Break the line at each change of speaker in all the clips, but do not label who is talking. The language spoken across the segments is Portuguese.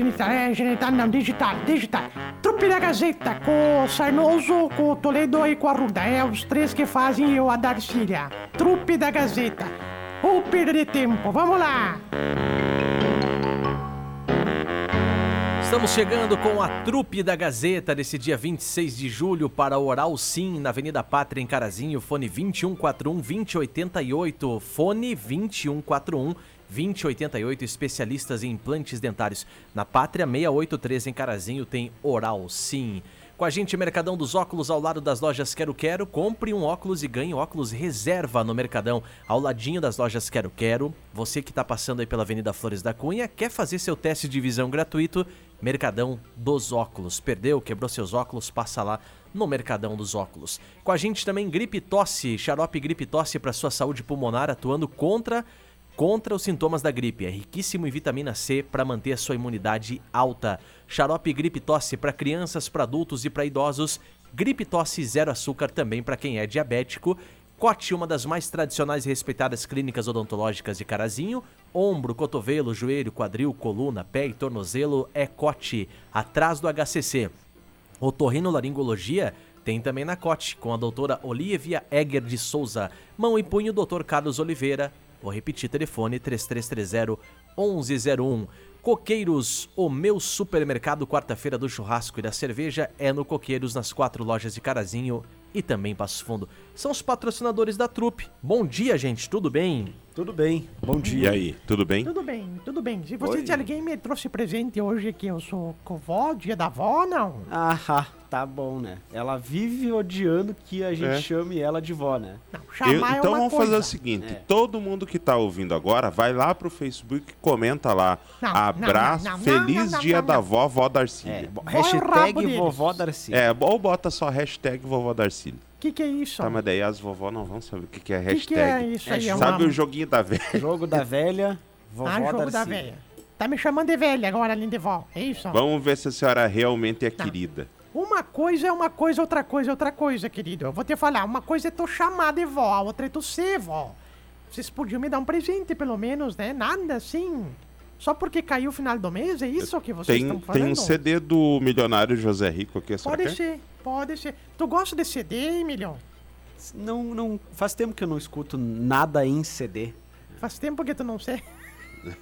genital, é, genital não, digital, digital. Trupe da Gazeta, com o Sarnoso, com o Toledo e com a Ruda. É os três que fazem eu a Darcília. Trupe da Gazeta. Ou perder tempo, vamos lá!
Estamos chegando com a trupe da Gazeta desse dia 26 de julho para Oral Sim, na Avenida Pátria, em Carazinho, fone 2141-2088, fone 2141-2088, especialistas em implantes dentários. Na Pátria 683 em Carazinho tem Oral Sim. Com a gente, Mercadão dos Óculos, ao lado das lojas Quero Quero. Compre um óculos e ganhe óculos reserva no Mercadão, ao ladinho das lojas Quero Quero. Você que está passando aí pela Avenida Flores da Cunha, quer fazer seu teste de visão gratuito? Mercadão dos Óculos. Perdeu, quebrou seus óculos? Passa lá no Mercadão dos Óculos. Com a gente também Gripe Tosse, xarope Gripe Tosse para sua saúde pulmonar, atuando contra contra os sintomas da gripe. É riquíssimo em vitamina C para manter a sua imunidade alta. Xarope Gripe Tosse para crianças, para adultos e para idosos. Gripe Tosse zero açúcar também para quem é diabético. Cote, uma das mais tradicionais e respeitadas clínicas odontológicas de Carazinho. Ombro, cotovelo, joelho, quadril, coluna, pé e tornozelo é Cote, atrás do HCC. Otorrinolaringologia tem também na Cote, com a doutora Olivia Egger de Souza. Mão e punho, doutor Carlos Oliveira. Vou repetir, telefone 3330-1101. Coqueiros, o meu supermercado quarta-feira do churrasco e da cerveja é no Coqueiros, nas quatro lojas de Carazinho e também Passo Fundo. São os patrocinadores da trupe. Bom dia, gente, tudo bem?
Tudo bem, bom
E
dia.
aí, tudo bem?
Tudo bem, tudo bem. Se você se alguém me trouxe presente hoje que eu sou covó, dia da avó, não.
Ah, tá bom, né? Ela vive odiando que a gente
É.
chame ela de vó, né?
Não,
Eu-
chamar é
então
uma
vamos
coisa.
fazer o seguinte:
É.
todo mundo que tá ouvindo agora, vai lá pro Facebook e comenta lá.
Não,
Abraço,
não, não,
Feliz
não, não,
dia
não,
da
não.
vó, vó Darcília.
É, bo-
Vó o rabo
hashtag
deles.
vovó Darcy.
É, ou bota só hashtag vovó Darcília.
O que, que é isso?
Tá, mas daí as vovó não vão saber o que, que é
O que,
hashtag.
que é isso aí? É
Sabe
uma...
o joguinho da velha?
Jogo da velha, vovó
Ah, jogo
Darcy.
da velha. Tá me chamando de velha agora, vó. É isso?
Vamos ver se a senhora realmente é
Tá.
querida.
Uma coisa é uma coisa, outra coisa é outra coisa, querido. Eu vou te falar, uma coisa é tu chamar de vó, a outra é tu ser vó. Vocês podiam me dar um presente, pelo menos, né? Nada assim. Só porque caiu o final do mês, é isso que vocês
Tem,
estão falando?
tem um CD do milionário José Rico aqui,
Pode
quer?
ser, pode ser. Tu gosta de CD, Emilio?
Não, não, faz tempo que eu não escuto nada em CD.
Faz tempo que tu não sei.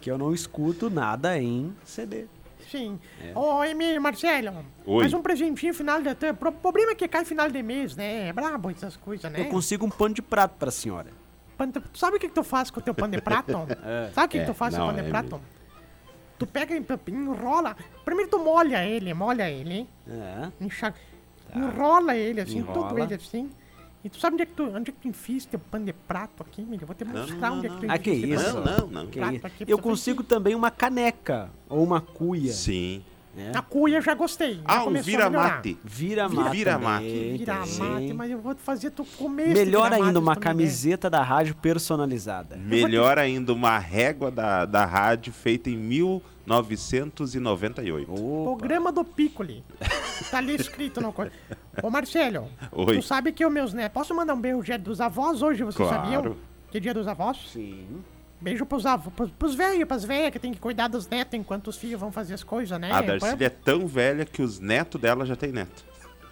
Que eu não escuto nada em CD.
Sim. Ô, Emílio, Marcelo.
Oi.
Mais um presentinho final de... O problema é que cai final de mês, né? É brabo essas coisas, né?
Eu consigo um pano de prato pra senhora.
Pano de- Tu sabe o que, que tu faz com o teu pano de prato? Sabe o que, que
É,
tu faz com o
não,
pano de
é
prato? Tu pega e enrola. Primeiro tu molha ele, molha ele,
É.
enxaga. Enrola ele assim, todo
Enrola.
ele assim. E tu sabe onde é que tu, onde é que tu enfia teu pano de prato aqui, amigo? Eu vou te mostrar
não,
onde é que tu
Ah, que
enfia esse
isso?
Não, não, não.
Que
Prato
isso.
aqui,
Eu consigo também uma caneca ou uma cuia.
Sim.
Né?
A cuia eu já gostei. já
Ah,
a melhorar.
vira-mate.
Vira mate.
Vira-mate.
Vira mate, mas eu vou fazer tu comer esse
Melhor
vira-mate,
ainda, uma camiseta da rádio personalizada.
Melhor ainda, uma régua da, da rádio feita em 1998.
Opa.
Programa do Piccoli. Tá ali escrito no coisa. Ô, Marcelo,
Oi.
tu sabe que os meus netos... Posso mandar um beijo dia dos avós hoje, vocês
Claro.
sabiam? Que é dia dos avós?
Sim.
Beijo pros pros, pros velhos, pras velhas que tem que cuidar dos netos enquanto os filhos vão fazer as coisas, né?
A Darcília é tão velha que os netos dela já tem neto.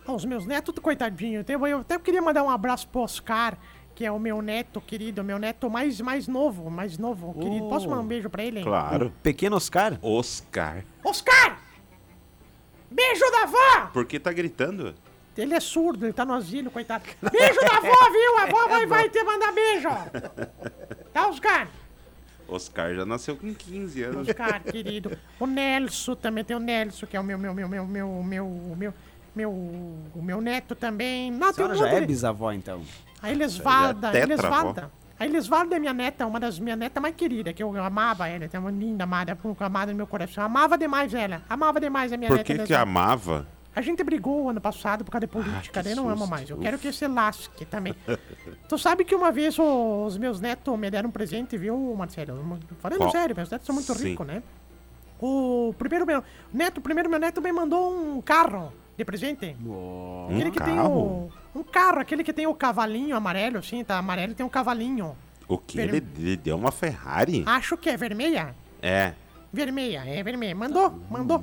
Ah, Os meus netos, coitadinho. Eu, eu até queria mandar um abraço pro Oscar, que é o meu neto querido, meu neto mais, mais novo, mais novo, querido. Posso mandar um beijo pra ele?
Claro.
Pequeno Oscar?
Oscar.
Oscar! Beijo da avó!
Por que tá gritando?
Ele é surdo, ele tá no asilo, coitado. Beijo da avó, viu? A avó vai, vai te mandar beijo. Tá, Oscar?
Oscar já nasceu com 15 anos.
Oscar, querido. O Nelson também tem o Nelson, que é o meu, meu, meu, meu, meu, meu, meu, meu, o meu neto também. Não,
A senhora já é bisavó, então.
A Elisvalda,
é.
Elisvalda. A Elisvalda é minha neta, uma das minhas netas mais queridas, que eu amava ela, tem uma linda amada, amada no meu coração. Eu amava demais ela, amava demais a minha
Por
neta.
que que
Elisvalda.
amava?
A gente brigou ano passado por causa de política,
Ah, que
daí não amo mais. Eu quero que se lasque também. tu sabe que uma vez os meus netos me deram um presente, viu, Marcelo? Falando
Qual?
sério, meus netos são muito ricos, né? O primeiro meu neto, primeiro meu neto me mandou um carro de presente. aquele que tem
carro?
o. Um carro, aquele que tem o cavalinho amarelo, assim, tá amarelo tem um cavalinho.
O que?
Ver-
Ele, ele deu uma Ferrari?
Acho que é vermelha.
É.
Vermelha, é vermelha. Mandou, mandou.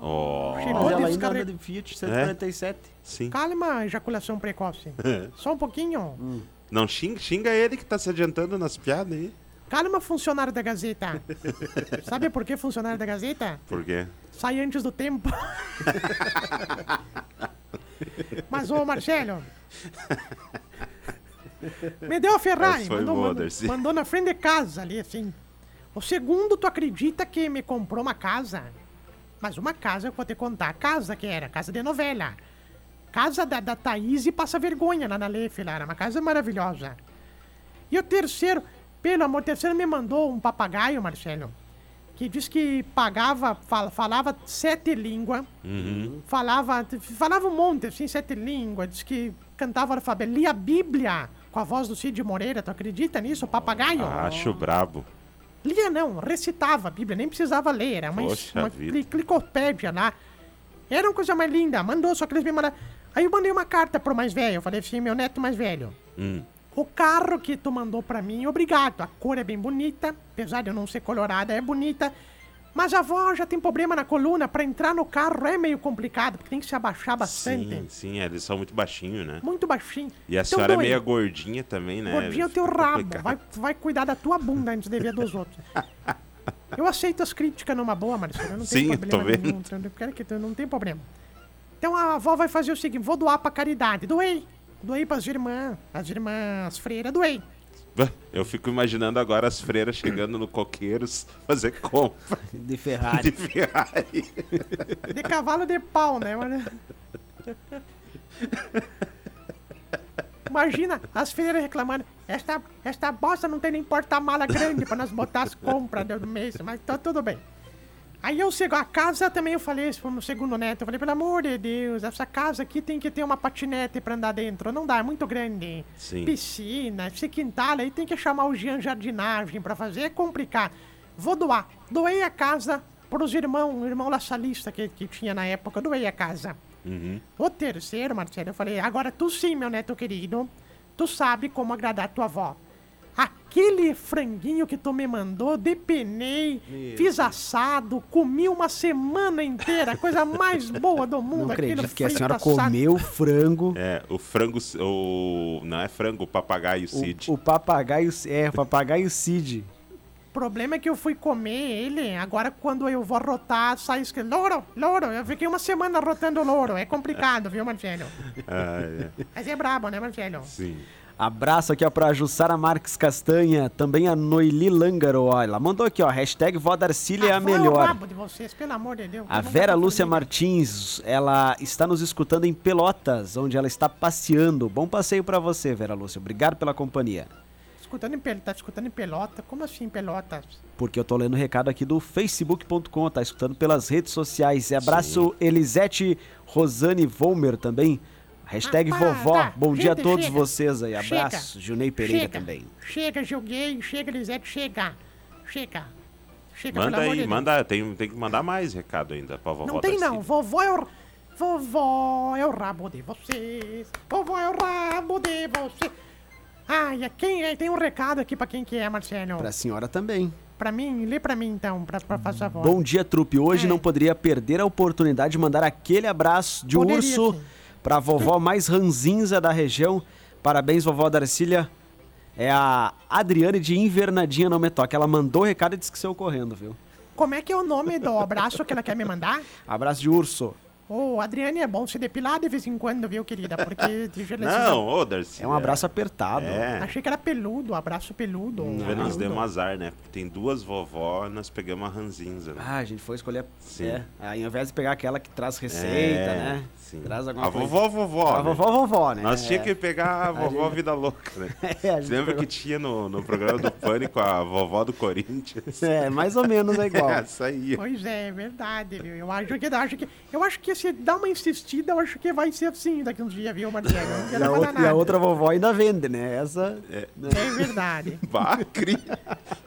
Mas
Chegou,
ela ainda anda de Fiat 147.
sim.
Calma, ejaculação precoce. Só um pouquinho.
Não xinga, xinga ele que tá se adiantando nas piadas aí.
Calma, funcionário da Gazeta. Sabe por que funcionário da Gazeta?
Por quê?
Sai antes do tempo. Mas, ô Marcelo. Me deu a Ferrari. Mandou,
boa,
mandou, mandou na frente de casa ali, assim. O segundo, tu acredita que me comprou uma casa? Mas uma casa, eu vou te contar. Casa que era, casa de novela. Casa da, da Thaís e Passa Vergonha lá na Lefe, lá. Era uma casa maravilhosa. E o terceiro, pelo amor, o terceiro me mandou um papagaio, Marcelo, que diz que pagava, fala- falava sete línguas, falava, falava um monte, assim, sete línguas, diz que cantava alfabeto, lia a Bíblia com a voz do Cid Moreira, tu acredita nisso, papagaio?
Acho brabo.
Lia não, recitava a Bíblia, nem precisava ler, era uma,
Poxa
uma cli- clicopédia lá. Era uma coisa mais linda, mandou, só que eles me mandaram. Aí eu mandei uma carta pro mais velho, eu falei assim, meu neto mais velho.
Hum.
O carro que tu mandou pra mim, obrigado. A cor é bem bonita, apesar de eu não ser colorada, é bonita. Mas a avó já tem problema na coluna, pra entrar no carro é meio complicado, porque tem que se abaixar bastante.
Sim, sim, eles são muito baixinhos, né?
Muito baixinho.
E a
Então,
senhora é
doe.
meio gordinha também, né?
Gordinho é o teu rabo. Vai, vai cuidar da tua bunda antes de ver dos outros. Eu aceito as críticas numa boa, Marcelo. Não
Sim,
problema
tô vendo.
nenhum. Não tem problema. Então a avó vai fazer o seguinte: vou doar pra caridade. Doei. Doei pras irmãs. As irmãs freiras, doei.
Eu fico imaginando agora as freiras chegando no Coqueiros fazer compra
De Ferrari.
de Ferrari.
De cavalo de pau, né, mano? Imagina as freiras reclamando. Esta, esta bosta não tem nem porta-mala grande pra nós botar as compras do mês, mas tá tudo bem. Aí eu chego, a casa também eu falei isso pro segundo neto. Eu falei, pelo amor de Deus, essa casa aqui tem que ter uma patinete pra andar dentro. Não dá, é muito grande.
Sim.
Piscina, esse quintal aí tem que chamar o Jean Jardinagem pra fazer, é complicado. Vou doar. Doei a casa pros irmãos, o irmão laçalista que, que tinha na época, doei a casa. O terceiro, Marcelo, eu falei, agora tu sim, meu neto querido, tu sabe como agradar tua avó. Aquele franguinho que tu me mandou, depenei, fiz assado, comi uma semana inteira, a coisa mais boa do mundo.
Não acredito que a senhora
assado.
comeu frango.
É, o frango. O, não é frango, o papagaio Cid.
O, o papagaio. É, o papagaio Cid.
O problema é que eu fui comer ele, agora quando eu vou rotar, sai escrito, louro, louro. Eu fiquei uma semana rotando louro, é complicado, viu, Marcelo?
Ah, é.
Mas é brabo, né, Marcelo?
Sim.
Abraço aqui ó, pra Jussara Marques Castanha, também a Noeli Langaro, ó, ela mandou aqui ó, hashtag é a
é o
melhor.
de vocês, pelo amor de Deus.
A Vera. Lúcia Martins, ela está nos escutando em Pelotas, onde ela está passeando. Bom passeio pra você, Vera Lúcia. Obrigado pela companhia.
Escutando em tá escutando em Pelota? Como assim Pelotas?
Porque eu tô lendo o recado aqui do facebook.com, tá escutando pelas redes sociais. E abraço Elisete Rosane Volmer também. Hashtag vovó.
tá.
Bom dia a
Chega,
todos
chega.
vocês aí.
Chega.
Abraço. Junei Pereira
chega,
também.
Chega, joguei, chega, Lisete, chega. Chega. Chega,
Manda aí, manda. Tem, tem que mandar mais recado ainda pra vovó
Não tem
Darcy.
não, vovó é o... Vovó é o rabo de vocês. Vovó é o rabo de vocês. Ai, é quem é? Tem um recado aqui pra quem que é, Marcelo.
Pra senhora também.
Pra mim, lê pra mim então, pra, pra fazer a voz.
Bom dia, trupe. Hoje
É.
não poderia perder a oportunidade de mandar aquele abraço de
Poderia,
urso
sim.
Pra vovó mais ranzinza da região. Parabéns, vovó Darcília. É a Adriane de Invernadinha Não Me Toque. Ela mandou o recado e disse que saiu correndo, viu?
Como é que é o nome do abraço que ela quer me mandar?
Abraço de urso.
Ô, Adriane, é bom se depilar de vez em quando, viu, querida? Porque... eu-
Não, ô, Darcy.
É um abraço apertado.
É.
Achei que era peludo, abraço peludo.
Vê, nós demos azar, né? Porque tem duas vovó, nós pegamos a ranzinza, né?
Ah, a gente foi escolher.
Sim.
É, aí, ao invés de pegar aquela que traz receita,
É,
né?
Sim.
Traz alguma
a
coisa.
vovó, vovó.
A
né?
vovó, vovó, né?
Nós
É.
tínhamos que pegar a vovó Vida Louca, né?
É, a gente
Você lembra
pegou-
que tinha no, no programa do Pânico a vovó do Corinthians?
É, mais ou menos é igual.
Essa aí.
Pois é, é verdade, viu? Eu acho que, eu acho que, eu acho que se dá uma insistida, eu acho que vai ser assim daqui uns dias, viu, Marcelo? Não
E a, outra, e a outra vovó ainda vende, né? Essa.
É verdade.
Bah, cri.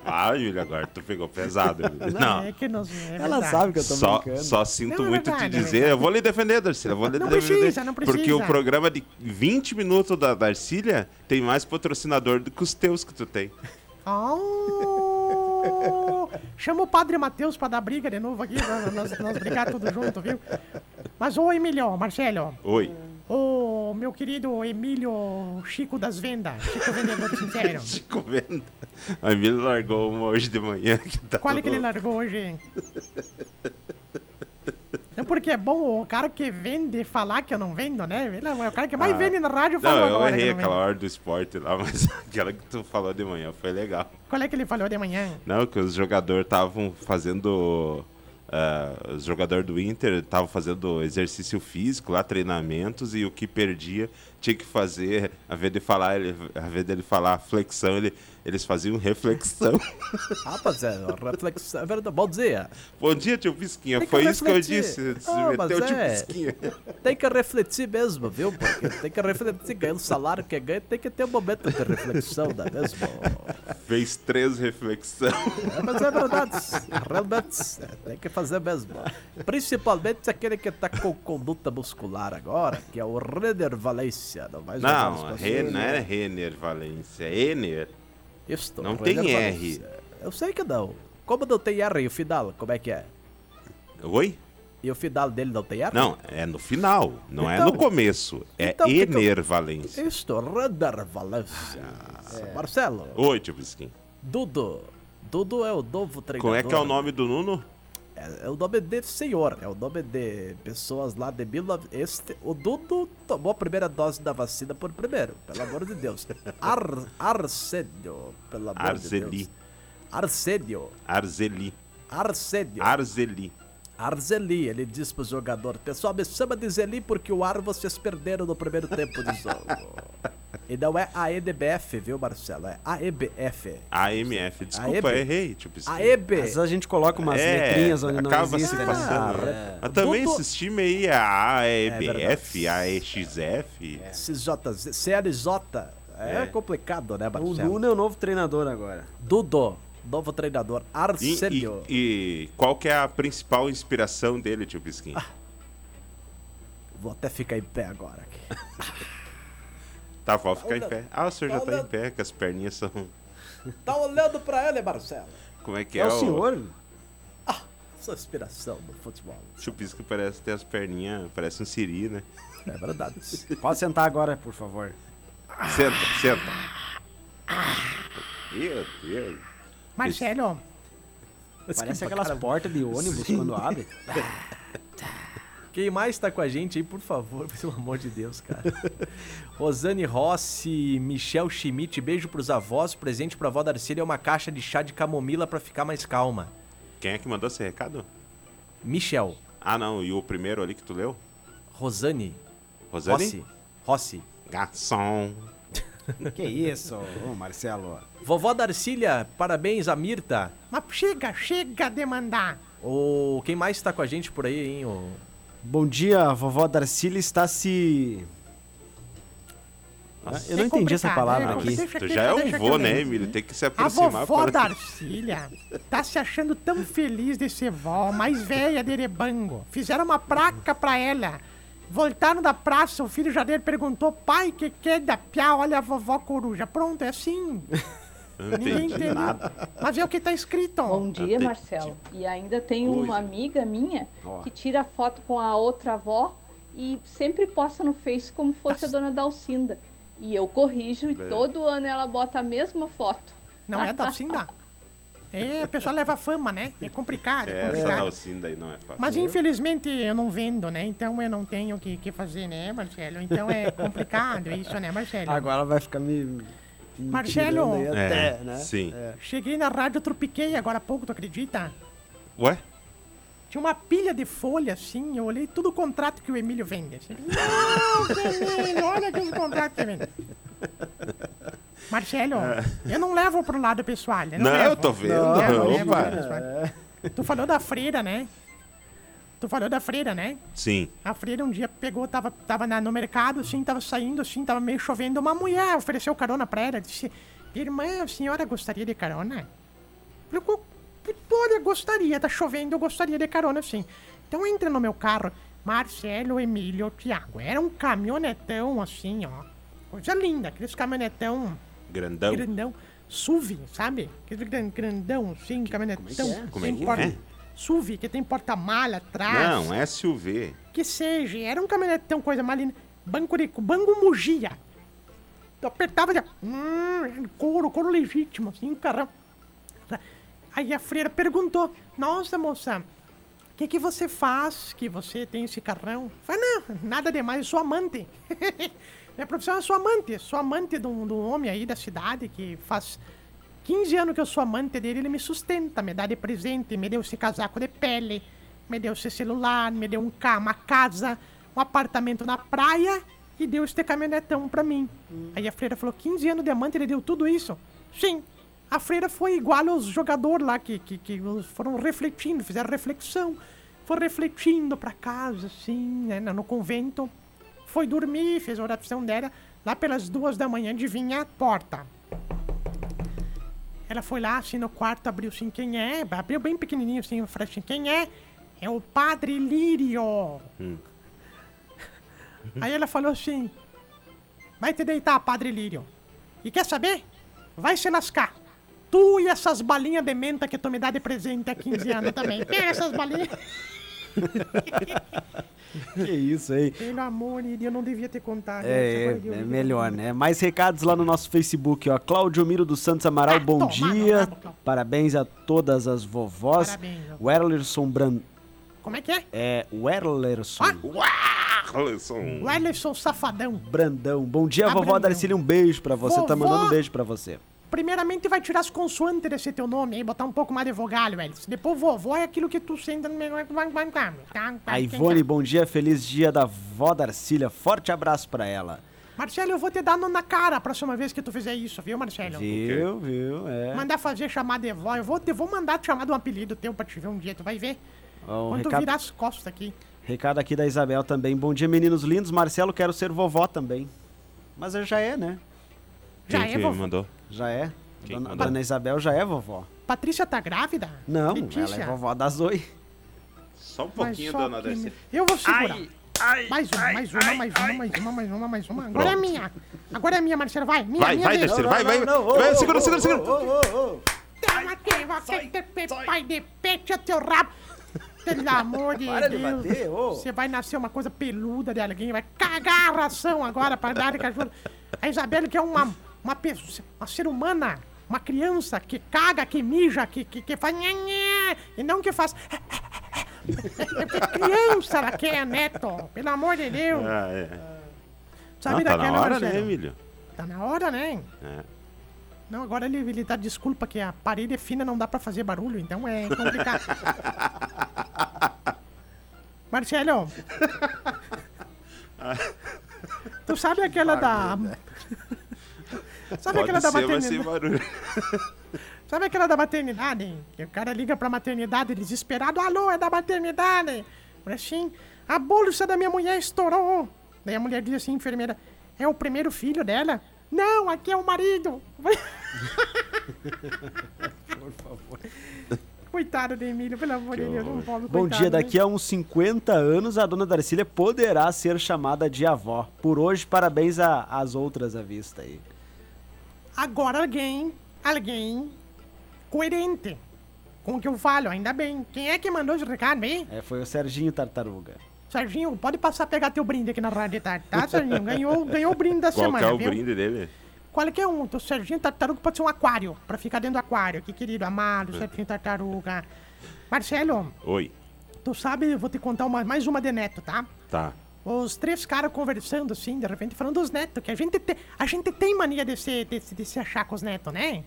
Ah, Júlia, agora tu pegou pesado. Júlia. Não,
É que não, é
Ela
verdade.
sabe que eu tô
só,
brincando.
só sinto
Não, é
muito
verdade,
te
é
dizer.
verdade.
eu vou lhe defender, Darcília. Eu vou lhe
Não
defender.
precisa, não
Porque
precisa.
o programa de 20 minutos da Darcília tem mais patrocinador do que os teus que tu tem.
Oh, chama o Padre Matheus pra dar briga de novo aqui, nós, nós, nós brigar tudo junto, viu? Mas, ô Emílio, Marcelo,
Oi.
ô meu querido Emílio Chico das Vendas, Chico Vendedor Sincero,
Chico Venda. A Emília largou uma hoje de manhã. Que tá
qual é que ele largou hoje, hein? Não, porque é bom o cara que vende falar que eu não vendo, né? Ele é o cara que mais
Ah.
vende na rádio
Não,
falou
eu
agora. que
errei
não
aquela hora do esporte lá, mas aquela que tu falou de manhã foi legal.
Qual é que ele falou de manhã?
Não, que os jogadores estavam fazendo. Ah, os jogadores do Inter estavam fazendo exercício físico lá, treinamentos, e o que perdia tinha que fazer, a vez de falar, ele, a vez dele falar flexão, ele, eles faziam reflexão.
Rapaziada, reflexão. É verdade, bom dia.
Bom dia, tio Pisquinha.
Tem
Foi isso que eu disse. Se
Ah,
meteu tio
é.
Pisquinha.
Tem que refletir mesmo, viu? Porque tem que refletir. Ganhando o salário que ganha, tem que ter um momento de reflexão, não é mesmo?
Fez três reflexão.
É, mas é verdade. Realmente, é, tem que fazer mesmo. Principalmente aquele que tá com conduta muscular agora, que é o Renner Valência. Não, jogar nos
Não,
passos.
Ren, não é Renner Valência, é Ener. Não
Renner
tem R.
Valência. Eu sei que não. Como não tem R e o final, como é que é?
Oi?
E o final dele não tem R?
Não, é no final, não é
Então-
no começo. É
então, que eu-
Ener Valência.
Isto, Renner Valência.
É.
Marcelo,
Oi, tio Pisquinha.
Dudu. Dudu é o novo treinador.
Como é que é o nome do Nuno?
É, é o nome de senhor, é o nome de pessoas lá de 19... Este, o Dudu tomou a primeira dose da vacina por primeiro, pelo amor de Deus. Ar, Arsênio, pelo amor de
Arzeli.
Deus. Arsênio,
Arzeli.
Arsênio.
Arzeli.
Arzeli, ele diz pro jogador, pessoal, me chama de Zeli porque o ar vocês perderam no primeiro tempo de jogo. e não é AEDBF, viu, Marcelo? É AEBF.
AMF. Desculpa,
AEB.
errei, Pisquinha.
AEB.
Às vezes a gente coloca umas
É,
letrinhas onde não
acaba
existem.
se
né?
passando.
É.
Mas também
Dudu-
esses times aí, a AEBF,
É
a AEXF.
CJ, CLJ. É,
É.
complicado, né,
O
Marcelo?
Nuno é o novo treinador agora.
Dudu, novo treinador.
E,
Arcélio.
e- e qual que é a principal inspiração dele, tio Pisquinha?
Ah. Vou até ficar em pé agora aqui.
Tá, vou ficar em
olhando.
pé. Ah, o senhor já
Tá
tá em pé, que as perninhas são...
Tá olhando pra ele, Marcelo?
Como é que
É,
é,
o senhor?
Sua inspiração do futebol.
Tio Pisco parece ter as perninhas, parece um siri, né?
É verdade.
Pode sentar agora, por favor.
Senta, senta. Meu Deus.
Marcelo,
Parece aquelas portas de ônibus quando abre.
Quem mais tá com a gente aí, por favor, pelo amor de Deus, cara. Rosane Rossi, Michel Schmidt, beijo pros avós. Presente pra avó Darcília é uma caixa de chá de camomila pra ficar mais calma.
Quem é que mandou esse recado?
Michel,
Ah, não, e o primeiro ali que tu leu?
Rosane,
Rosane?
Rossi, Rossi.
Garçom.
que isso, ô Marcelo.
Vovó Darcília, parabéns a Mirta.
mas chega, chega de mandar.
O quem mais tá com a gente por aí, hein? O...
Bom dia, a vovó Darcília está se.
Nossa.
Eu não
É
entendi essa palavra
né?
aqui.
Tu já é um
eu
vô, né. Emílio? Tem que se
A
aproximar.
vovó
pra-
Darcília tá se achando tão feliz de ser vó, mais velha de Erebango. Fizeram uma placa pra ela. Voltaram da praça, o filho Jader perguntou, pai, que que é da piá? Olha a vovó coruja. Pronto, é assim. Ninguém
entendi
entendeu.
nada.
Mas é o que tá escrito.
Bom dia, Marcelo. E ainda tem
Coisa.
uma amiga minha
Ó.
que tira foto com a outra avó e sempre posta no Face como fosse a dona Dalcinda. E eu corrijo e
É.
todo ano ela bota a mesma foto.
Não é Dalcinda? É, a pessoa leva fama, né? É complicado, é
É, essa
complicado.
Dalcinda aí não é fácil.
Mas infelizmente eu não vendo, né? Então eu não tenho o que, que fazer, né, Marcelo? Então é complicado isso, né, Marcelo?
Agora vai ficar me. me
Marcelo.
aí
É,
até, né?
sim.
Cheguei na rádio, tropiquei agora há pouco, tu acredita?
Ué?
Tinha uma pilha de folha, assim, eu olhei tudo o contrato que o Emílio vende. Assim. Não, Emílio, olha aqui os contratos que vende. Marcelo, eu não levo pro lado pessoal. Eu não,
Não, eu tô vendo.
Não, eu levo pro lado pessoal. Tu falou da freira, né? Tu falou da freira, né?
Sim.
A freira um dia pegou, tava, tava na- no mercado, assim, tava saindo, assim, tava meio chovendo. Uma mulher ofereceu carona pra ela, disse, irmã, a senhora gostaria de carona? Falei, olha, gostaria, tá chovendo, eu gostaria de carona, sim. Então entra no meu carro, Marcelo, Emílio, Tiago. Era um caminhonetão, assim, ó. Coisa linda, aqueles caminhonetão
Grandão.
grandão. SUV, sabe? Aquele grandão, assim, caminhonetão.
é?
Como é que
porta-
é?
SUV, que tem porta-malha atrás.
Não, SUV.
Que seja, era um caminhonetão, coisa. Banco de banco Mugia. Tu apertava já. Hum, couro, couro legítimo, assim, um carrão. Aí a freira perguntou: Nossa, moça, o que, que você faz que você tem esse carrão? Falei, não, nada demais, eu sou amante. Minha profissão é sou amante, sou amante de um, de um homem aí da cidade que faz 15 anos que eu sou amante dele, ele me sustenta, me dá de presente, me deu esse casaco de pele, me deu esse celular, me deu um ca uma casa, um apartamento na praia e deu este caminhonetão pra mim. Aí a freira falou, 15 anos de amante, ele deu tudo isso? Sim. A freira foi igual aos jogadores lá que, que, que foram refletindo, fizeram reflexão. Foi refletindo pra casa, assim, né, no convento. Foi dormir, fez a oração dela. Lá pelas duas da manhã, adivinha a porta. Ela foi lá, assim, no quarto, abriu assim, quem é? Abriu bem pequenininho, assim, falei assim, quem é? É o Padre Lírio. Aí ela falou assim, vai te deitar, Padre Lírio. E quer saber? Vai se lascar. Tu e essas balinhas de menta que tu me dá de presente há 15 anos também. Pega essas balinhas.
Que isso aí.
Pelo amor eu não devia ter contado.
É, é, é melhor, né? Mais recados lá no nosso Facebook, ó. Cláudio Miro dos Santos Amaral,
Ah,
bom
toma,
dia.
não, não.
Parabéns a todas as vovós.
Parabéns.
O Erlerson Brand...
Como é que é?
É, o Erlerson
Ah. O Safadão.
Brandão. Bom dia,
Ah,
vovó
Brandão.
Darcília, um beijo pra você. Tá
Vovó.
mandando um beijo pra você.
Primeiramente vai tirar as consoantes desse teu nome aí, botar um pouco mais de vogal, velho. Depois vovó é aquilo que tu senta no meio.
A Ivone, bom dia, feliz dia da vó Darcília. Forte abraço pra ela.
Marcelo, eu vou te dar no na cara a próxima vez que tu fizer isso, viu, Marcelo?
Viu, viu, é.
Mandar fazer chamada de vó. Eu vou, te, vou mandar te chamar de um apelido teu pra te ver um dia, tu vai ver.
Um
Quando tu
recado,
virar as costas aqui.
recado aqui da Isabel também. Bom dia, meninos lindos. Marcelo, quero ser vovó também. Mas já é, né?
Já
Quem
é,
que
vovó?
mandou?
Já é.
Quem
Dona? Dona Isabel já é vovó.
Patrícia tá grávida?
Não,
Letícia?
ela é vovó da Zoe.
Só um
Mas
pouquinho,
só
dona
que-
Darcy.
Eu vou segurar. mais uma, mais uma, mais uma, mais uma, mais uma, mais uma. Agora é
Pronto.
minha. Agora é minha, Marcelo. Vai, minha,
Vai,
minha
vai,
vez.
Vai, vai. vai, segura, segura, segura.
Toma, toma, que- pai de pete a teu rabo. Pelo amor de
Para de
Deus.
bater, ô.
Você vai nascer uma coisa peluda de alguém, vai cagar a ração agora para dar de cachorro. A Isabelle que é uma, uma pessoa, uma ser humana, uma criança que caga, que mija, que, que, que faz e não que faz... Criança ela quer, neto. Pelo amor de Deus.
Ah, é.
Sabe
Não, tá
daquela,
na hora, né? Emílio?
Tá na hora, né?
É.
Não, agora ele, ele dá desculpa que a parede é fina, não dá pra fazer barulho, então é complicado. Marcelo. tu sabe aquela da. Sabe aquela
Pode
da
ser, mas sem
maternidade? Sabe aquela da maternidade? Que o cara liga pra maternidade desesperado. Alô, é da maternidade. Falei assim, a bolsa da minha mulher estourou. Daí a mulher diz assim, enfermeira, é o primeiro filho dela? Não, aqui é o marido. Por favor. Coitado do Emílio, pelo amor de Deus, não posso
Bom dia, daqui a uns 50 anos a dona Darcília poderá ser chamada de avó. Por hoje, parabéns às outras à vista aí.
Agora alguém, alguém coerente com o que eu falo, ainda bem. Quem é que mandou esse recado aí?
É, foi o Serginho Tartaruga.
Serginho, pode passar a pegar teu brinde aqui na rádio de tarde, tá, Serginho? Ganhou, ganhou o brinde da
Qual que
semana,
é o
viu?
brinde dele?
Qualquer um. O Serginho Tartaruga pode ser um aquário, pra ficar dentro do aquário. Que querido, amado, Serginho Tartaruga. Marcelo,
Oi.
tu sabe, eu vou te contar uma, mais uma de neto, tá?
Tá.
Os três caras conversando assim, de repente falando dos netos, que a gente, te, a gente tem mania de se, de, de se achar com os netos, né?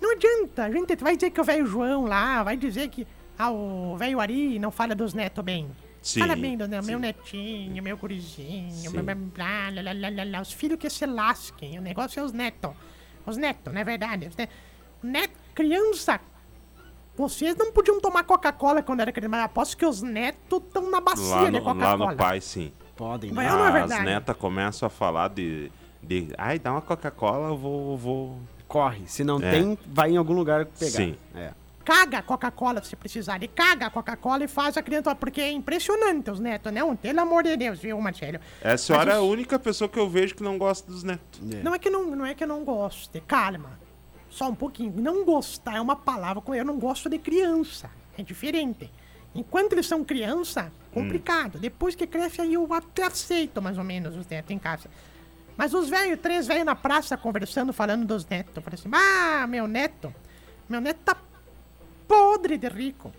Não adianta, a gente vai dizer que o velho João lá, vai dizer que ah, o velho Ari não fala dos netos bem.
Sim,
Fala bem do né, meu netinho, meu gurizinho, blá, blá, blá, lá, lá, lá, lá, lá. os filhos que se lasquem, o negócio é os netos. Os netos, não é verdade? Os ne- Net, criança, vocês não podiam tomar Coca-Cola quando era criança, mas aposto que os netos estão na bacia
Lá
de
no, lá
Coca-Cola.
no pai, sim.
Podem,
Mas
né?
é
As
verdade.
netas começam a falar de, de. Ai, dá uma Coca-Cola, eu vou. vou...
Corre. Se não
É.
tem, vai em algum lugar pegar.
Sim.
É.
caga a Coca-Cola se precisar. Ele caga a Coca-Cola e faz a criança. Porque é impressionante os netos, não? Pelo amor de Deus, viu, Marcelo?
É, A senhora
Mas
é a
os-
única pessoa que eu vejo que não gosta dos netos.
Não é que não, não é que eu não goste. Calma. Só um pouquinho. Não gostar é uma palavra. Eu não gosto de criança. É diferente. Enquanto eles são criança, complicado. Depois que cresce, aí eu até aceito mais ou menos os netos em casa. Mas os velhos, três velhos na praça conversando, falando dos netos. Eu falei assim: Ah, meu neto. Meu neto tá podre de rico.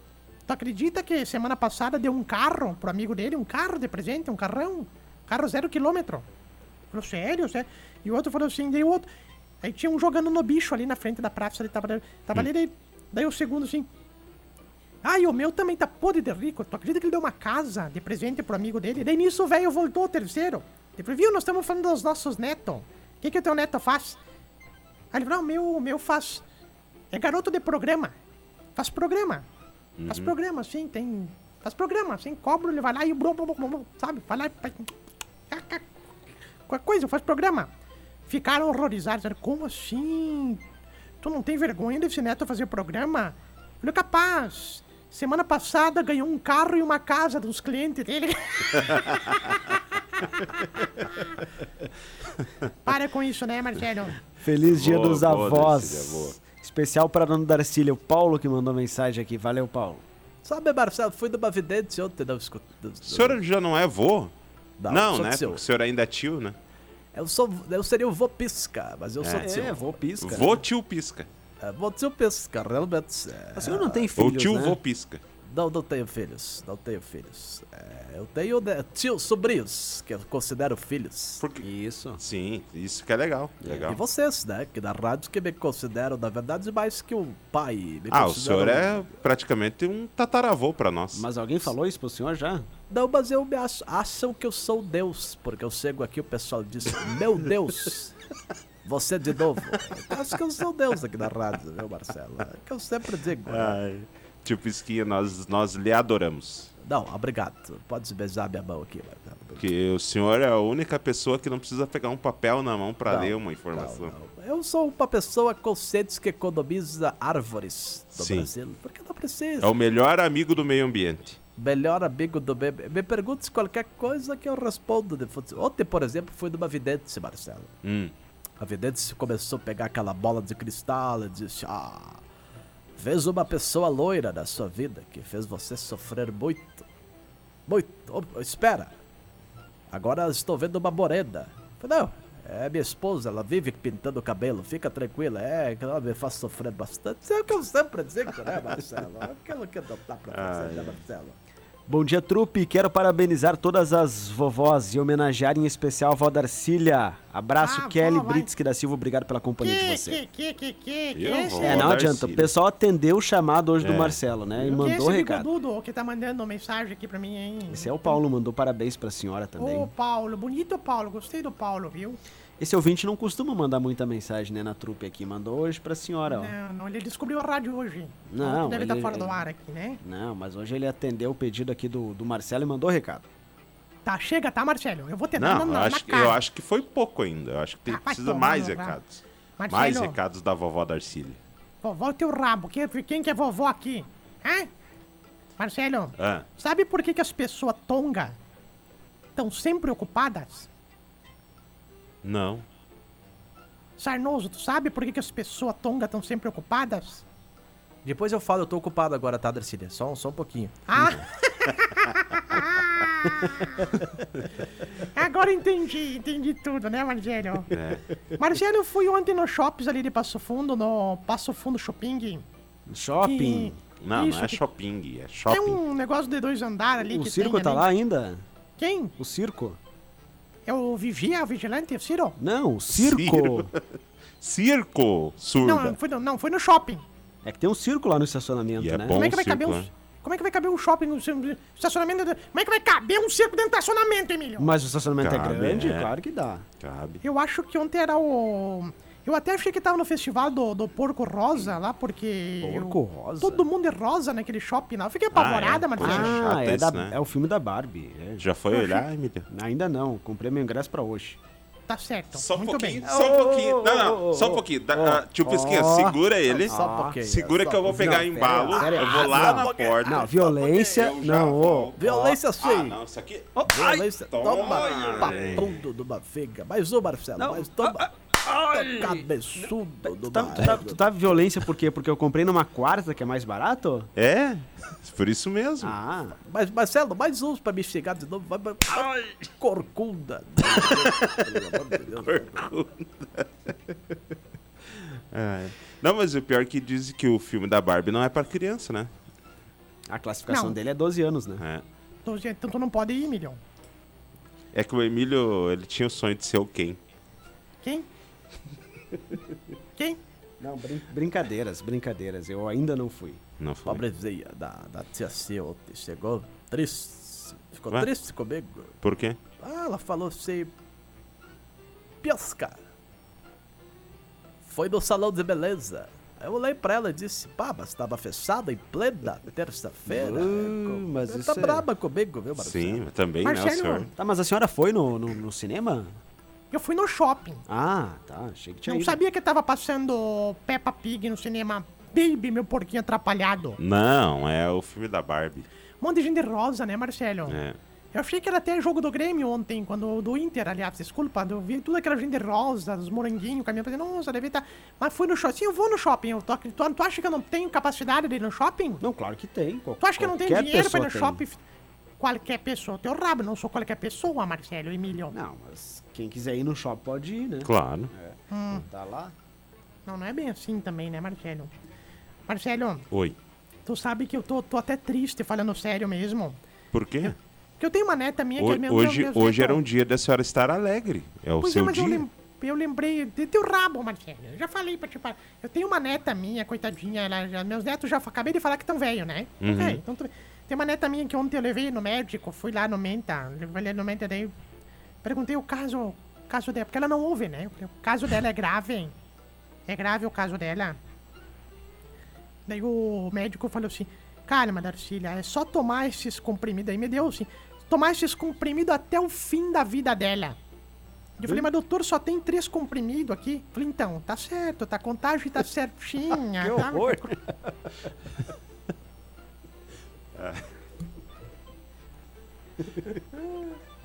Tu acredita que semana passada deu um carro pro amigo dele? Um carro de presente, um carrão? Carro zero quilômetro. Falou, sério, sério? E o outro falou assim, daí o outro. Aí tinha um jogando no bicho ali na frente da praça, ele tava, tava ali, daí, daí o segundo assim. Ah, e o meu também tá podre de rico. Tu acredita que ele deu uma casa de presente pro amigo dele? Daí nisso o velho voltou o terceiro. Ele falou, viu, nós estamos falando dos nossos netos. O que que o teu neto faz? Aí ele falou, não, o meu, o meu faz... É garoto de programa. Faz programa. Faz programa, sim, tem... Faz programa, assim, cobra, ele vai lá e... blum, blum, blum, blum, Sabe? Vai lá e... Qualquer coisa, faz programa. Ficaram horrorizados. Como assim? Tu não tem vergonha desse neto fazer programa? Eu falei, capaz. Semana passada ganhou um carro e uma casa dos clientes dele. Para com isso, né, Marcelo?
Feliz dia
Boa,
dos
boa,
avós.
Darcília.
Especial para Dona Darcília, o Paulo que mandou mensagem aqui. Valeu, Paulo.
Sabe, Marcelo, fui numa vidente ontem, não escuto.
O senhor já não é vô?
Não,
Não, né?
seu.
Porque o senhor ainda é tio, né?
Eu, sou, eu seria o vô pisca, mas eu sou tio.
É, vou pisca.
Vô tio pisca.
É, vô tio pisca, realmente. é,
O senhor não tem filhos,
tio
né?
vô pisca.
Não, não tenho filhos. Não tenho filhos. É, eu tenho né, tio, sobrinhos, que eu considero filhos.
Porque...
Isso.
Sim, isso que é legal. legal.
E vocês, né? Que na rádio que me consideram, na verdade, mais que um pai. Me
Ah, o senhor é praticamente um tataravô pra nós.
Mas alguém falou isso pro senhor já?
Não, mas eu me acho, acham que eu sou Deus, porque eu chego aqui e o pessoal diz, meu Deus, você de novo. Eu acho que eu sou Deus aqui na rádio, viu, Marcelo? É que eu sempre digo. né?
Ai, tio Pisquinha, nós, nós lhe adoramos.
Não, obrigado. Pode beijar minha mão aqui, Marcelo.
Porque o senhor é a única pessoa que não precisa pegar um papel na mão pra
Não,
ler uma informação.
Não, não. Eu sou uma pessoa consciente que economiza árvores do
Sim.
Brasil. Porque não precisa.
É o melhor amigo do meio ambiente.
Melhor amigo do bebê. Me pergunte qualquer coisa que eu respondo. De futebol. Ontem, por exemplo, fui numa vidente, Marcelo.
Hum.
A vidente começou a pegar aquela bola de cristal e disse: Ah, fez uma pessoa loira na sua vida que fez você sofrer muito. Muito. Oh, espera. Agora estou vendo uma morena. Não, é minha esposa, ela vive pintando o cabelo, fica tranquila. É, que ela me faz sofrer bastante. Isso é o que eu sempre digo, né, Marcelo? Aquilo que não dá pra fazer, né, Marcelo?
Bom dia, trupe. Quero parabenizar todas as vovós e homenagear em especial a vó Darcília. Abraço,
Ah,
Kelly
vai.
Britsky da Silva. Obrigado pela companhia de
Que,
você.
que, que, que, que, que
Eu
é
não adianta. O pessoal atendeu o chamado hoje do
É.
Marcelo, né? E mandou
esse
recado.
bigodudo que tá mandando mensagem aqui pra mim, hein?
Esse é o Paulo, mandou parabéns pra senhora também.
Ô, Paulo, bonito Paulo, gostei do Paulo, viu?
Esse ouvinte não costuma mandar muita mensagem, né, na trupe aqui. Mandou hoje pra senhora, ó.
Não, não, ele descobriu a rádio hoje.
Não,
Deve
ele-
estar fora do
ele-
ar aqui, né?
Não, mas hoje ele atendeu o pedido aqui do, do Marcelo e mandou recado.
Tá, chega, tá, Marcelo? Eu vou te dar
Não,
na,
eu
na,
acho, que-
cara.
eu acho que foi pouco ainda. Eu acho que tem,
Ah,
precisa
tomar
mais recados.
Marcelo,
Mais recados da vovó Darcília.
Vovó teu rabo. Quem, quem que é vovó aqui? Hã? Marcelo,
Ah,
sabe por que, que as pessoas tonga estão sempre ocupadas?
Não.
Sarnoso, tu sabe por que, que as pessoas tonga estão sempre ocupadas?
Depois eu falo, eu tô ocupado agora, tá, Darcília? Só, só um pouquinho.
Ah! Agora entendi, entendi tudo, né, Marcelo?
É.
Marcelo, eu fui ontem no shoppings ali de Passo Fundo, no Passo Fundo Shopping.
Shopping.
Não,
Isso,
não é
que-
shopping, é
Tem
shopping.
um negócio de dois andares ali
O
que
circo
tem
tá
ali.
lá ainda?
Quem?
O circo?
É o Vigia, Vigilante, o Ciro?
Não, o circo.
Circo. Circo, surda.
Não, foi no, não, foi no shopping.
É que tem um circo lá no estacionamento,
E é
né?
bom.
Como é que vai
circo,
caber um...
né?
Como é que vai caber um shopping no estacionamento? de- Como é que vai caber um circo dentro do estacionamento, Emílio?
Mas o estacionamento
Cabe,
é grande?
é.
Claro que dá.
Cabe.
Eu acho que ontem era o... Eu até achei que tava no festival do, do Porco Rosa lá, porque...
Porco
eu-
Rosa?
Todo mundo é rosa naquele shopping lá. Eu fiquei
Ah,
apavorada,
é?
Marcelo.
Poxa.
Ah,
chato
é, da-
né?
é o filme da Barbie. é.
Já foi olhar, Emília?
Ainda não, comprei meu ingresso pra hoje.
Tá certo.
Só um
Muito
pouquinho,
bem.
só um pouquinho. Não, não, só um pouquinho. Da- ah, Tio Pisquinha, segura ele.
Só um pouquinho.
Segura
só
que eu vou pegar
Não,
embalo. Eu vou lá
Não,
na porta.
Não, violência.
Eu
Não.
Violência
Ah,
sim.
não, isso aqui.
Violência.
toma.
Toma, papundo de uma. Mais um, Marcelo.
Não,
Mais toma. Cabeçudo do
Tu tá, tu, tá, tu tá violência por quê? Porque eu comprei numa quarta, que é mais barato?
É, por isso mesmo.
Ah,
Mas, Marcelo, mais uns pra me chegar de novo. Vai, vai, vai. Corcunda. Pelo amor de Deus.
É. Não, mas o pior é que diz que o filme da Barbie não é pra criança, né?
a classificação
Não.
dele é 12 anos, né?
É.
Então, gente, então tu não pode ir, milhão.
É que o Emílio, ele tinha o sonho de ser o Ken.
Quem? Quem?
Não, brin- brincadeiras, brincadeiras. Eu ainda não fui.
Não foi?
Pobrezinha da, da tia C ontem. Chegou triste. Ficou
Ué?
triste comigo.
Por quê?
Ah, ela falou assim. Piosca. Foi no salão de beleza. Eu olhei pra ela e disse, pá, mas tava fechada em plena terça-feira.
Uh, mas
Ela tá
é-
braba comigo, viu, Marcelo?
Sim, também, né,
Marcelo,
senhor?
Tá, mas a senhora foi no, no, no cinema?
Eu fui no shopping.
Ah, tá. Achei que tinha
Não
ido.
sabia que tava passando Peppa Pig no cinema. Baby, meu porquinho atrapalhado.
Não, é o filme da Barbie.
Um monte de gente rosa, né, Marcelo?
É.
Eu achei que era até jogo do Grêmio ontem, quando do Inter, aliás, desculpa, eu vi tudo aquela gente rosa, os moranguinhos, caminhando, pensei, nossa, deve estar. Mas fui no shopping. Sim, eu vou no shopping. Eu tô, tu, tu acha que eu não tenho capacidade de ir no shopping?
Não, claro que tem. Qual-
Tu acha que eu não tenho dinheiro pra ir no
tem.
shopping? Qualquer pessoa. Teu rabo, não sou qualquer pessoa, Marcelo, Emílio.
Não, mas quem quiser ir no shopping pode ir, né?
Claro.
Tá lá.
Não, não é bem assim também, né, Marcelo? Marcelo,
Oi.
tu sabe que eu tô, tô até triste, falando sério mesmo.
Por quê?
Porque eu tenho uma neta minha que
Ho-
é meu
hoje
meu-
hoje era um dia da senhora estar alegre. É o
Pois é,
seu
mas
dia.
eu, lem- eu lembrei de teu rabo, Marcelo. Eu já falei pra ti. pa- Eu tenho uma neta minha, coitadinha. Ela, já- meus netos já acabei de falar que estão velho, né?
Uhum.
então tu- tem uma neta minha que ontem eu levei no médico, fui lá no Menta, levei no Menta, daí perguntei o caso, o caso dela, porque ela não ouve, né? O caso dela é grave. É grave o caso dela. Daí o médico falou assim: calma, Darcília, é só tomar esses comprimidos aí. Me deu assim: tomar esses comprimidos até o fim da vida dela. Eu falei, mas doutor, só tem três comprimidos aqui. Eu falei, então, tá certo, tá, contagem tá certinha.
Que
tá?
horror.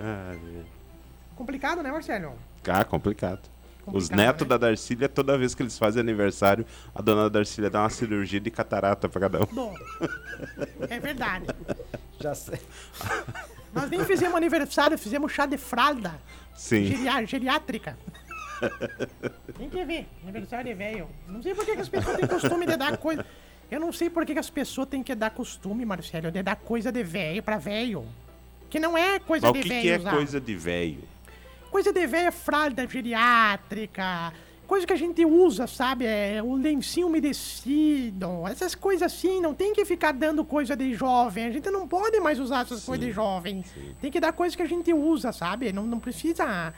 Ah,
Complicado, né, Marcelo?
Ah, complicado. Os
Complicado,
netos
né?
da Darcília, toda vez que eles fazem aniversário, a dona Darcília dá uma cirurgia de catarata pra cada um.
Dou. É verdade.
Já sei.
Nós nem fizemos aniversário, fizemos chá de fralda.
Sim.
Geria- geriátrica. Tem que ver, aniversário de velho. Não sei por que, que as pessoas têm costume de dar coisa. Eu não sei por que, que as pessoas têm que dar costume, Marcelo, de dar coisa de velho pra velho. Que não é coisa
Mas o
de
que,
velho.
que é
usar.
coisa de velho?
Coisa de velho é fralda geriátrica. Coisa que a gente usa, sabe? É o lencinho umedecido. Essas coisas assim. Não tem que ficar dando coisa de jovem. A gente não pode mais usar essas coisas de jovem. Tem que dar coisa que a gente usa, sabe? Não, não precisa.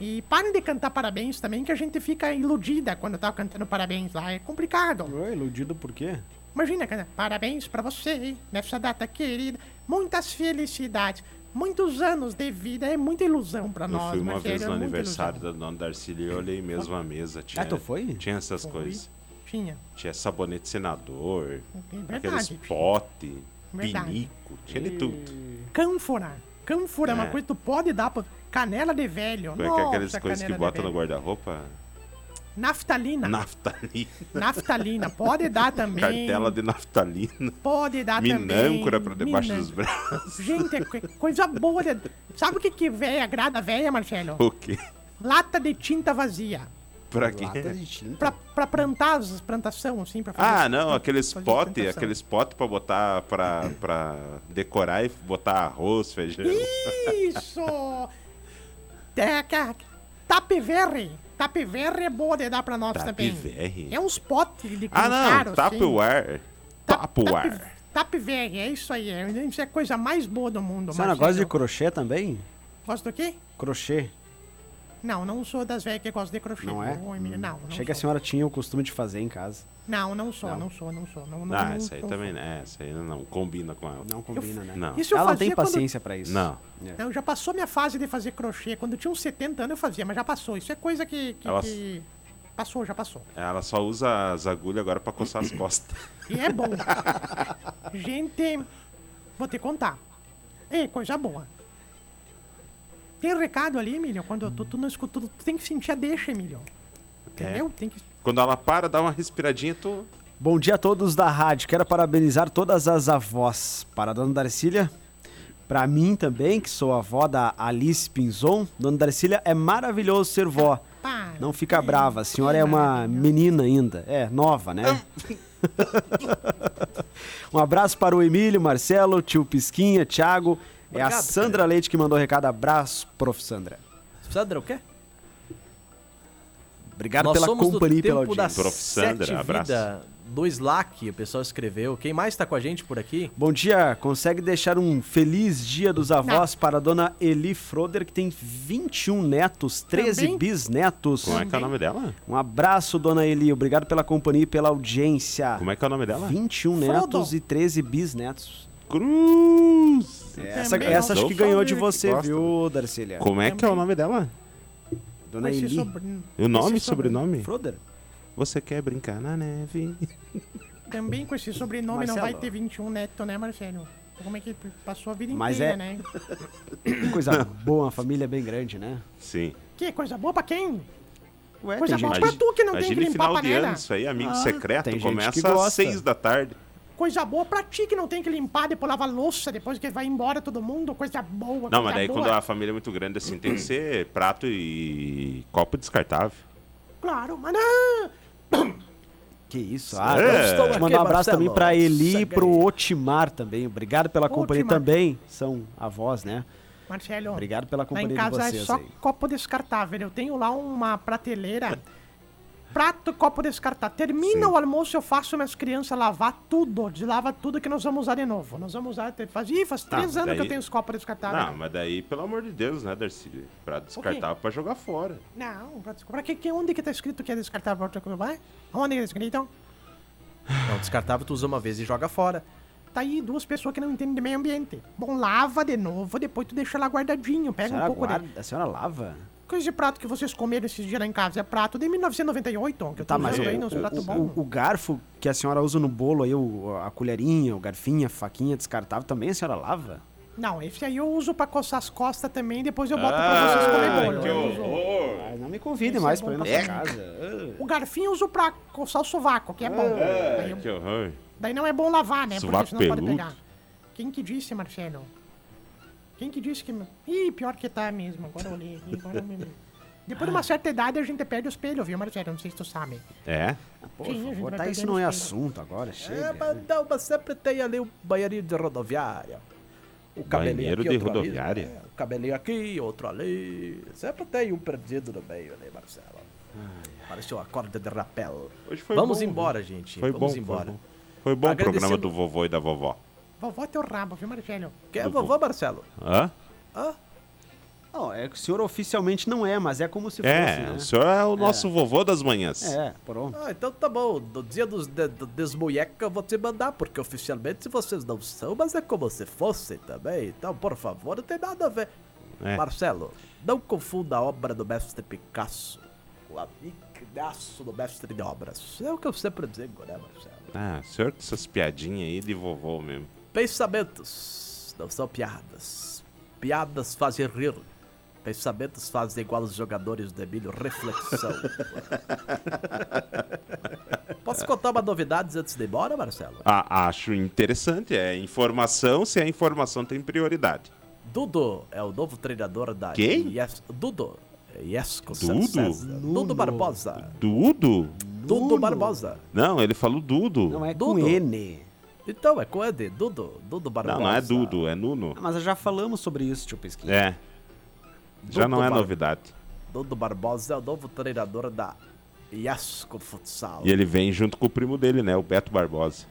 E parem de cantar parabéns também, que a gente fica iludida quando tá cantando parabéns lá. É complicado.
Oi, iludido por quê?
Imagina, cara, parabéns pra você nessa data querida. Muitas felicidades. Muitos anos de vida. É muita ilusão pra
Eu
nós,
fui uma vez
é
no
muita
aniversário
ilusão.
da dona Darcília e eu olhei mesmo a mesa. Tinha,
Ah, tu foi?
Tinha essas
Foi.
coisas.
Tinha.
Tinha sabonete senador,
É
aqueles pote,
Verdade.
pinico, tinha de tudo.
Cânfora. Cânfora é uma
É.
coisa que tu pode dar pra... Canela de velho.
Como é que é coisas que
canela de
bota no guarda-roupa?
Naftalina.
Naftalina.
Naftalina. Pode dar também.
Cartela de naftalina.
Pode dar também.
Minâncora pra debaixo
Minan-
dos braços.
Gente, é co- coisa boa. de- Sabe o que que véia agrada a véia, Marcelo?
O quê?
Lata de tinta vazia.
Pra quê?
Lata de tinta.
Pra, pra plantar as plantação, assim, pra fazer...
Ah, não, aqueles potes, aqueles potes pra botar, pra, pra decorar e botar arroz, feijão.
Isso! É, ca- Tapeverre é boa de dar pra nós também.
Tapeverre?
É uns potes de
Ah, não,
caro, assim.
Tupperware. Tupperware.
Tapeverre, é isso aí. é- Isso é a coisa mais boa do mundo,
Você não gosta de crochê também?
Gosta do quê?
Crochê,
Não, não sou das velhas que gostam de crochê.
não é?
Ô, Emílio, não, não
Achei que a senhora tinha o costume de fazer em casa.
Não, não sou,
Não.
não, sou, não sou. Não, não,
Ah,
não,
essa aí
não
também, né? Essa aí não combina com ela.
Não combina, né?
Não.
Isso eu
Ela não tem
fazia quando-
paciência pra isso.
Não.
É.
Não, já passou minha fase de fazer crochê. Quando eu tinha uns 70 anos eu fazia, mas já passou. Isso é coisa que. que-
Ela-
que- Passou, já passou.
Ela só usa as agulhas agora pra coçar as costas.
E é bom. Gente, vou te contar. É coisa boa. Tem recado ali, Emílio? Quando tu, tu não escuta, tu tem que sentir a deixa, Emílio. Entendeu? Tem que.
Quando ela para, dá uma respiradinha, tu.
Bom dia a todos da rádio. Quero parabenizar todas as avós. Para a dona Darcília, para mim também, que sou avó da Alice Pinzon. Dona Darcília, é maravilhoso ser vó.
Para.
Não fica brava, a senhora é uma menina ainda. É, nova, né? um abraço para o Emílio, Marcelo, tio Pisquinha, Thiago. É a
Obrigado,
Sandra Leite que mandou o recado. Abraço, prof. Sandra.
Sandra, o quê?
Obrigado
Nós
pela companhia e pela audiência.
Prof. Sandra,
Sete
abraço.
Vida, do Slack, o pessoal escreveu. Quem mais tá com a gente por aqui?
Bom dia, consegue deixar um feliz dia dos avós para a dona Eli Froder, que tem 21 netos, 13
Também?
bisnetos.
Como é que é o nome dela?
Um abraço, dona Eli. Obrigado pela companhia e pela audiência.
Como é que é o nome dela?
21
Frodo.
netos e 13 bisnetos.
Cruz!
Essa,
Também
essa acho que ganhou de você, viu, Darcília?
Como é que é o nome dela?
Dona Eli.
sobre-
O nome e sobrenome?
Froder?
Você quer brincar na neve?
Também com esse sobrenome não
Marcelo.
vai ter 21 neto, né, Marcelo? Como é que passou a vida
Mas
inteira,
é-
né?
Que coisa boa, uma família bem grande, né?
Sim.
Que coisa boa pra quem?
Ué,
Coisa boa
gente,
pra tu que não tem que
Imagine
limpar a
final de
panela.
ano isso aí, amigo
Ah,
secreto.
tem gente
Começa
que
às
gosta.
seis da tarde.
Coisa boa pra ti que não tem que limpar, depois lavar louça, depois que vai embora todo mundo. Coisa boa,
Não,
coisa
mas daí
boa.
quando a família é muito grande assim, tem que ser prato e copo descartável.
Claro, mas não.
Que isso? Ah,
É.
Estou
aqui,
mandar um abraço
Marcelo.
também pra Eli e pro. Otimar também. Obrigado pela companhia
Otimar.
também. São avós, né?
Marcelo,
Obrigado pela
lá
companhia
em
de
casa é
vocês
só
aí.
copo descartável. Eu tenho lá uma prateleira. Prato, copo descartável. Termina
Sim.
o almoço, eu faço minhas crianças lavar tudo. Deslava tudo que nós vamos usar de novo. Nós vamos usar. Faz, ih, faz três
mas
anos que eu
daí-
tenho os copos descartáveis.
Não, mas daí, pelo amor de Deus, né, Darcy? Prato descartável pra jogar fora.
Não, pra, pra que, que, onde que tá escrito que é descartável pra outra coisa? Vai? Onde que tá escrito?
Não, descartável tu usa uma vez e joga fora.
Tá aí duas pessoas que não entendem de meio ambiente. Bom, lava de novo, depois tu deixa lá guardadinho.
A
Pega um pouco
guarda,
de.
a senhora lava?
Coisa de prato que vocês comeram esses dias lá em casa. É prato de 1998, que eu
Tá, mas
usando
o,
aí
o- o-
bons.
o garfo que a senhora usa no bolo aí, o- a colherinha, o garfinho, a faquinha descartável, também a senhora lava?
Não, esse aí eu uso pra coçar as costas também, depois eu boto pra vocês comer bolo.
que
uso-
horror!
Ah, não me convide
Esse
mais
é
pra ir na sua casa.
O garfinho eu uso pra coçar o sovaco, que é bom. Daí, eu-
Que horror.
daí não é bom lavar, né?
Sovaco
Porque senão pode
peludo.
pegar. Quem que disse, Marcelo? Quem que disse que... Ih, pior que tá mesmo. Agora eu olhei aqui, agora eu me... Depois de uma certa idade a gente perde o espelho, viu, Marcelo? Não sei se tu sabe.
É?
Por
Sim, a
favor, tá, isso não é
os
assunto agora, chega.
É, mas não, mas sempre tem ali o banheirinho de rodoviária. O cabelinho
Banheiro
aqui,
de
outro ali.
rodoviária?
É, o cabelinho aqui, outro ali. Sempre tem um perdido no meio ali, Marcelo. Pareceu uma corda de rapel.
Hoje foi
Vamos
bom,
embora, gente.
Foi
Vamos
bom,
embora.
Foi bom, foi bom o programa do vovô e da vovó.
Vovó é teu rabo, viu, Marcelo?
Quer vovô, Marcelo?
Hã?
Hã?
Não, é que o senhor oficialmente não é, mas é como se
É,
fosse, né?
o senhor é o nosso vovô das manhãs.
É, pronto.
Ah, então tá bom. No dia dos de, do desmuieca eu vou te mandar, porque oficialmente vocês não são, mas é como se fossem também. Então, por favor, não tem nada a ver.
É.
Marcelo, não confunda a obra do mestre Picasso com a amigaço do mestre de obras. É o que eu sempre digo, né, Marcelo?
Ah, o senhor com essas piadinhas aí de vovô mesmo.
Pensamentos não são piadas. Piadas fazem rir. Pensamentos fazem igual os jogadores do Emílio, reflexão. Posso contar uma novidade antes de ir embora, Marcelo?
Ah, acho interessante. É informação, se a informação tem prioridade.
Dudo é o novo treinador da
Quem?
Yes, Dudo. Iesco
Dudo?
César. Dudo Barbosa.
Dudo?
Dudo Barbosa.
Não, ele falou Dudo.
Não é
Dudo.
com N.
Então, é com ele, Dudo. Dudo Barbosa.
Não, não é Dudo, é Nuno.
Ah, Mas já falamos sobre isso, tio Pesquinha.
É. Já
Dudo
não é
Bar-
novidade.
Dudo Barbosa é o novo treinador da Iesco Futsal.
E ele vem junto com o primo dele, né? O Beto Barbosa.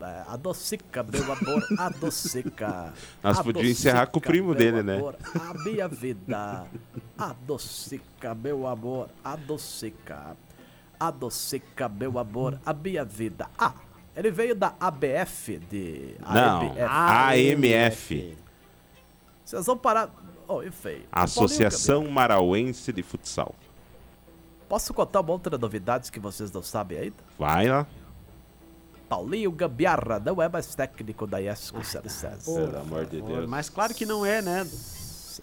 É, Adocica, meu amor, adocica.
Nós podíamos encerrar com o primo dele, né?
amor, A minha vida. Adocica, meu amor, adocica. Adocica, meu amor, a minha vida. Ah, ele veio da ABF de.
Não, AMF.
Vocês vão parar. Oh, enfim.
Associação Marauense de Futsal.
Posso contar uma outra novidades que vocês não sabem ainda?
Vai lá.
Paulinho Gambiarra não é mais técnico da Iesco César.
Pelo amor de Deus.
Mas claro que não é, né?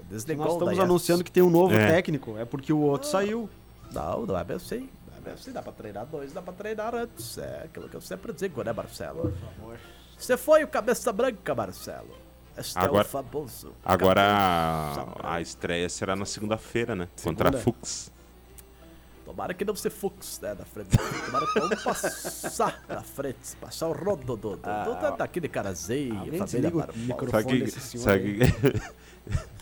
Desligou
nós estamos anunciando que tem um novo
É.
técnico, é porque o outro saiu.
Não, não é bem assim. Não é Se dá pra treinar dois, dá pra treinar antes. É aquilo que eu sempre digo, né, Marcelo? Por favor. Você foi o cabeça branca, Marcelo. Este é
Agora-
o famoso.
Agora a, estreia será na segunda-feira, né? Contra a
Segunda.
Fux.
Tomara que não se fux, né, na frente. Tomara que vamos passar na frente, passar o rodo do, do, do, daqui de Carazeia,
Alguém
família Barbosa.
microfone.
Sabe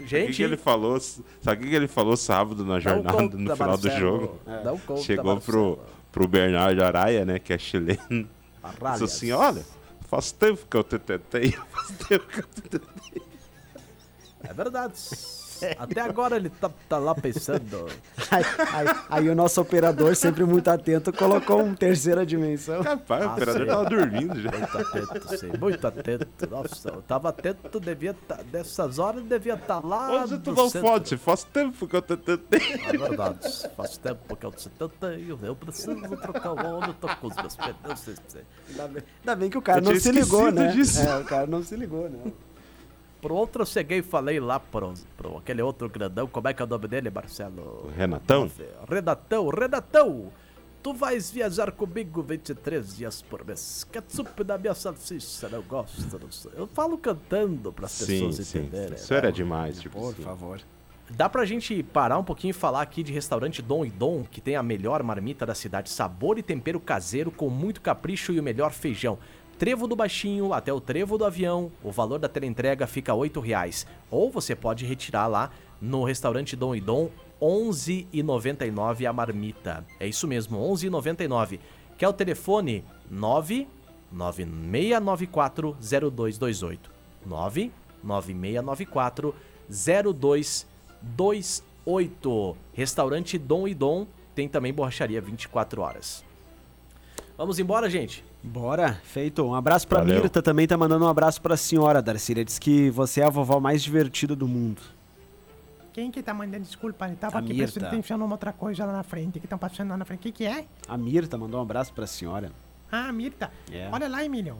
o que,
Gente,
ele falou? Sabe o que que ele falou sábado na jornada,
conta,
no final do jogo?
Não conta,
Chegou pro, pro Bernardo Araia, né? Que é chileno. Disse assim: olha, faz tempo que eu te tentei. Faz tempo que eu te tentei.
É verdade. Até agora ele tá, tá lá pensando.
Aí, aí- aí o nosso operador, sempre muito atento, colocou um terceira dimensão.
Rapaz, o
Ah,
operador
sim.
tava dormindo já.
Muito atento, sim, muito atento. Nossa, eu tava atento, devia tá, dessas horas devia estar lá.
Hoje tu não
centro.
pode, faz tempo que eu te tentei.
É verdade, faz tempo que eu te tentei, eu preciso trocar o óleo, tô com os meus pneus. sei- sei.
Ainda bem, ainda bem que o cara
Eu
não se ligou, né?
disso.
É, o cara não se ligou, né?
Pro outro eu cheguei e falei lá pro, pro aquele outro grandão, como é que é o nome dele, Marcelo?
Renatão?
Renatão, Renatão! Tu vais viajar comigo 23 dias por mês. Ketchup na minha salsicha, não gosto. Não sei. Eu falo cantando pras
Sim,
pessoas
sim.
entenderem.
Isso era
né?
demais, tipo
Por
assim.
favor.
Dá pra gente parar um pouquinho e falar aqui de restaurante Dom e Dom, que tem a melhor marmita da cidade, sabor e tempero caseiro com muito capricho e o melhor feijão. Trevo do baixinho até o trevo do avião, o valor da teleentrega fica 8 reais. Ou você pode retirar lá no restaurante Dom e Dom, R$ 11,99 a marmita. É isso mesmo, R$ 11,99. Que é o telefone 99694 0228. 99694 0228. Restaurante Dom e Dom tem também borracharia 24 horas. Vamos embora, gente?
Bora, feito. Um abraço pra
Valeu.
Mirta também, tá mandando um abraço pra senhora, Darcília. Diz que você é a vovó mais divertida do mundo.
Quem que tá mandando desculpa? Ele tava
A
aqui
Mirta.
prestando atenção numa outra coisa lá na frente, que estão passando lá na frente. O que que é?
A Mirta mandou um abraço pra senhora.
Ah, Mirta.
É.
Olha lá, Emílio.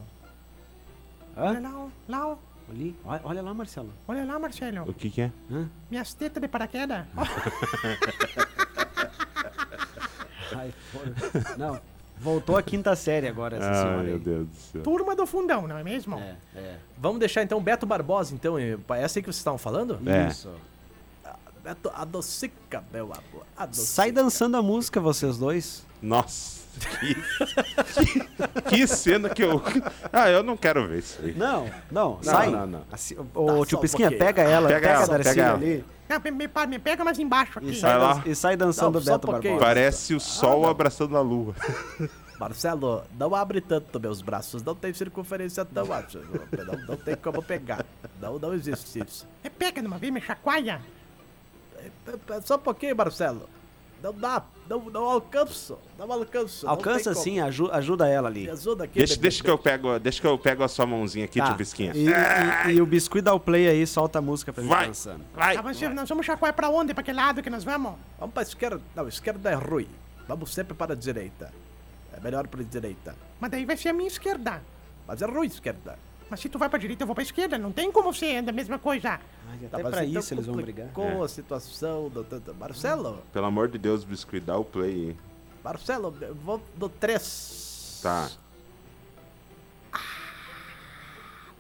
Olha
Hã?
lá, ó, lá, ó.
Ali? Olha, olha lá, Marcelo.
olha lá, Marcelo.
O que que é?
Hã?
Minhas tetas de paraquedas.
Ai, porra. Não, voltou a quinta série agora essa
Ai,
senhora
meu
aí.
Deus do céu.
Turma do fundão, não é mesmo?
É, é.
Vamos deixar então Beto Barbosa, então. É essa aí que vocês estavam falando?
É.
Isso.
Beto, adocica, meu amor. Adocica.
Sai dançando a música, vocês dois.
Nossa, que, que, que cena que eu. Ah, eu não quero ver isso aí.
Não, não, sai.
não, não.
Assim,
Tá,
ô,
só
tio
um
Pisquinha,
pouquinho.
pega ela,
Pega
pega,
ela,
a Darcília
pega ela.
ali
Não, me, me, me pega mais embaixo
e
aqui.
sai,
Vai lá.
e sai dançando
Não,
Beto
um pouquinho.
Barbosa.
Parece o sol abraçando a lua.
Marcelo, não abre tanto meus braços, não tem circunferência tão alta. Não, não tem como pegar. Não, não existe isso.
É, pega de uma vez, me chacoalha.
Só um pouquinho, Marcelo. Não dá, não, não alcanço, não alcanço. não
Alcança
como.
sim, aju- ajuda ela ali.
Ajuda aqui,
Deixa,
bebê.
deixa, que eu pego, deixa que eu pego a sua mãozinha aqui,
Tá.
tio Bisquinha.
E, e- e o biscuit dá o play aí, solta a música pra gente
Vai,
dançando.
vai.
Tá, mas nós vamos chacoalhar pra onde? Pra que lado que nós vamos?
Vamos pra esquerda. Não, esquerda é ruim. Vamos sempre para a direita. É melhor para a direita.
Mas daí vai ser a minha esquerda.
Mas é ruim esquerda.
Mas se tu vai pra direita, eu vou pra esquerda. Não tem como ser a mesma coisa.
Ai,
Tá,
até
mas
pra isso eles vão brigar.
complicou a situação do, do- do- Marcelo,
Pelo amor de Deus, biscuit, dá o play aí.
Marcelo, eu vou do 3.
Tá.